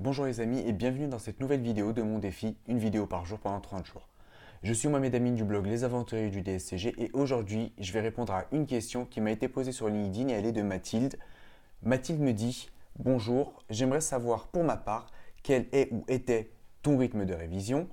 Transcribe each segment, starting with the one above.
Bonjour les amis et bienvenue dans cette nouvelle vidéo de mon défi, une vidéo par jour pendant 30 jours. Je suis Mohamed Amine du blog Les Aventuriers du DSCG et aujourd'hui je vais répondre à une question qui m'a été posée sur LinkedIn et elle est de Mathilde. Mathilde me dit Bonjour, j'aimerais savoir pour ma part quel est ou était ton rythme de révision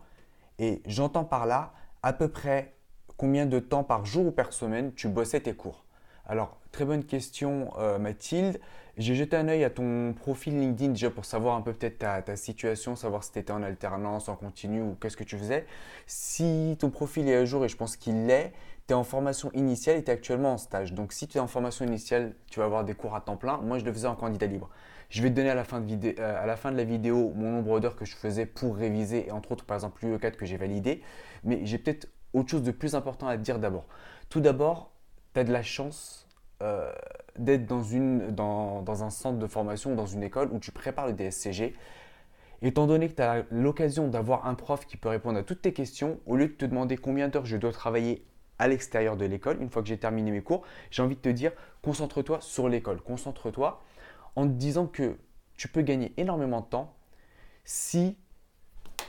et j'entends par là à peu près combien de temps par jour ou par semaine tu bossais tes cours? Alors, très bonne question euh, Mathilde. J'ai jeté un œil à ton profil LinkedIn déjà pour savoir un peu peut-être ta, situation, savoir si tu étais en alternance, en continu ou qu'est-ce que tu faisais. Si ton profil est à jour et je pense qu'il l'est, tu es en formation initiale et tu es actuellement en stage. Donc si tu es en formation initiale, tu vas avoir des cours à temps plein. Moi, je le faisais en candidat libre. Je vais te donner à la fin de, euh, la, vidéo mon nombre d'heures que je faisais pour réviser et entre autres par exemple l'UE4 que j'ai validé. Mais j'ai peut-être autre chose de plus important à dire d'abord. Tout d'abord, tu as de la chance euh, d'être dans, un centre de formation dans une école où tu prépares le DSCG. Étant donné que tu as l'occasion d'avoir un prof qui peut répondre à toutes tes questions, au lieu de te demander combien d'heures je dois travailler à l'extérieur de l'école, une fois que j'ai terminé mes cours, j'ai envie de te dire, concentre-toi sur l'école. Concentre-toi en te disant que tu peux gagner énormément de temps si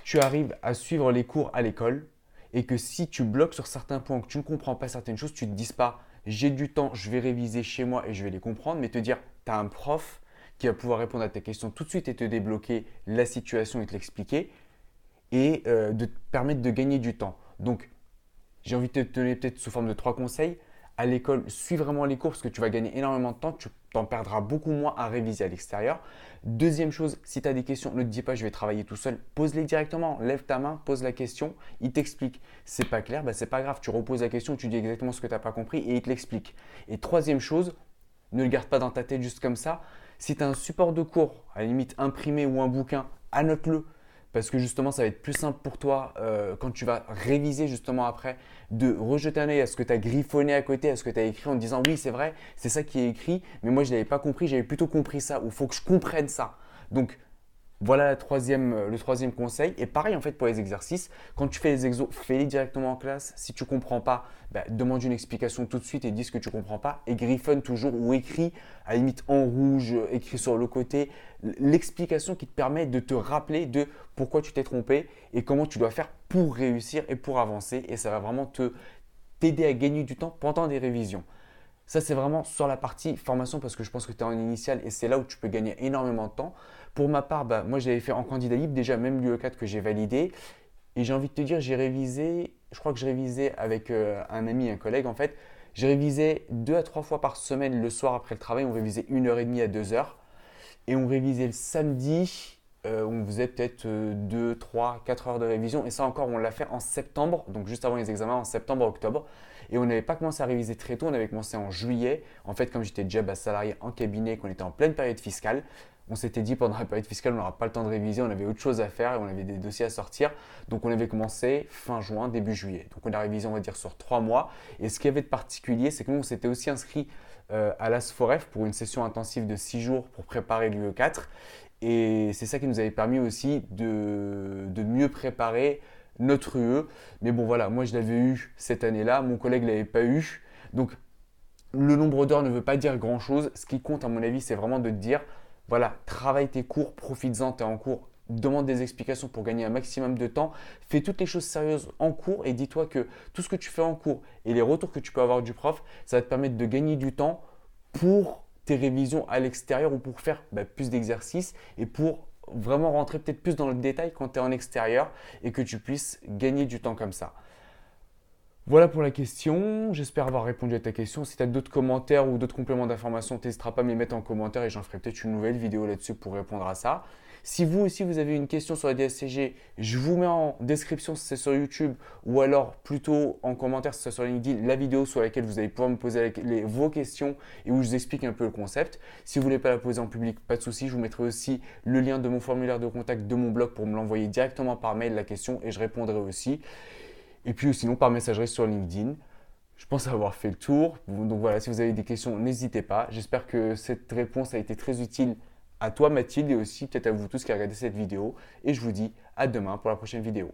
tu arrives à suivre les cours à l'école et que si tu bloques sur certains points, que tu ne comprends pas certaines choses, tu ne te dises pas j'ai du temps, je vais réviser chez moi et je vais les comprendre, mais te dire, tu as un prof qui va pouvoir répondre à tes questions tout de suite et te débloquer la situation et te l'expliquer et euh, de te permettre de gagner du temps. Donc, j'ai envie de te donner peut-être sous forme de trois conseils à l'école, suis vraiment les cours parce que tu vas gagner énormément de temps, tu t'en perdras beaucoup moins à réviser à l'extérieur. Deuxième chose, si tu as des questions, ne te dis pas je vais travailler tout seul, pose-les directement, lève ta main, pose la question, il t'explique. C'est pas clair, bah c'est pas grave, tu reposes la question, tu dis exactement ce que tu n'as pas compris et il te l'explique. Et troisième chose, ne le garde pas dans ta tête juste comme ça. Si tu as un support de cours, à la limite imprimé ou un bouquin, annote-le parce que justement, ça va être plus simple pour toi euh, quand tu vas réviser justement après de rejeter un œil à ce que tu as griffonné à côté, à ce que tu as écrit en disant oui, c'est vrai, c'est ça qui est écrit, mais moi je n'avais pas compris, j'avais plutôt compris ça, ou il faut que je comprenne ça. Donc voilà euh, le troisième conseil. Et pareil en fait pour les exercices, quand tu fais les exos, fais-les directement en classe. Si tu ne comprends pas, bah, demande une explication tout de suite et dis ce que tu ne comprends pas. Et griffonne toujours ou écris à la limite en rouge, écrit sur le côté, l'explication qui te permet de te rappeler de pourquoi tu t'es trompé et comment tu dois faire pour réussir et pour avancer. Et ça va vraiment te t'aider à gagner du temps pendant des révisions. Ça, c'est vraiment sur la partie formation parce que je pense que tu es en initial et c'est là où tu peux gagner énormément de temps. Pour ma part, bah, moi, j'avais fait en candidat libre déjà, même l'UE4 que j'ai validé. Et j'ai envie de te dire, j'ai révisé, je crois que j'ai révisé avec euh, un ami, un collègue en fait. J'ai révisé deux à trois fois par semaine le soir après le travail. On révisait une heure et demie à deux heures. Et on révisait le samedi, euh, on faisait peut-être 2, 3, 4 heures de révision. Et ça encore, on l'a fait en septembre, donc juste avant les examens, en septembre-octobre. Et on n'avait pas commencé à réviser très tôt, on avait commencé en juillet. En fait, comme j'étais déjà salarié en cabinet, qu'on était en pleine période fiscale, on s'était dit pendant la période fiscale, on n'aura pas le temps de réviser, on avait autre chose à faire et on avait des dossiers à sortir. Donc on avait commencé fin juin, début juillet. Donc on a révisé, on va dire, sur trois mois. Et ce qui avait de particulier, c'est que nous, on s'était aussi inscrit euh, à l'ASFOREF pour une session intensive de six jours pour préparer l'UE4. Et c'est ça qui nous avait permis aussi de, de mieux préparer notre UE. Mais bon, voilà, moi je l'avais eu cette année-là, mon collègue ne l'avait pas eu. Donc, le nombre d'heures ne veut pas dire grand-chose. Ce qui compte, à mon avis, c'est vraiment de te dire, voilà, travaille tes cours, profites-en, tu es en cours, demande des explications pour gagner un maximum de temps, fais toutes les choses sérieuses en cours et dis-toi que tout ce que tu fais en cours et les retours que tu peux avoir du prof, ça va te permettre de gagner du temps pour tes révisions à l'extérieur ou pour faire bah, plus d'exercices et pour vraiment rentrer peut-être plus dans le détail quand tu es en extérieur et que tu puisses gagner du temps comme ça. Voilà pour la question. J'espère avoir répondu à ta question. Si tu as d'autres commentaires ou d'autres compléments d'information, n'hésiteras pas à me les mettre en commentaire et j'en ferai peut-être une nouvelle vidéo là-dessus pour répondre à ça. Si vous aussi vous avez une question sur la DSCG, je vous mets en description si c'est sur YouTube ou alors plutôt en commentaire si c'est sur LinkedIn la vidéo sur laquelle vous allez pouvoir me poser vos questions et où je vous explique un peu le concept. Si vous ne voulez pas la poser en public, pas de souci, je vous mettrai aussi le lien de mon formulaire de contact de mon blog pour me l'envoyer directement par mail la question et je répondrai aussi. Et puis sinon par messagerie sur LinkedIn. Je pense avoir fait le tour. Donc voilà, si vous avez des questions, n'hésitez pas. J'espère que cette réponse a été très utile à toi Mathilde et aussi peut-être à vous tous qui regardez cette vidéo. Et je vous dis à demain pour la prochaine vidéo.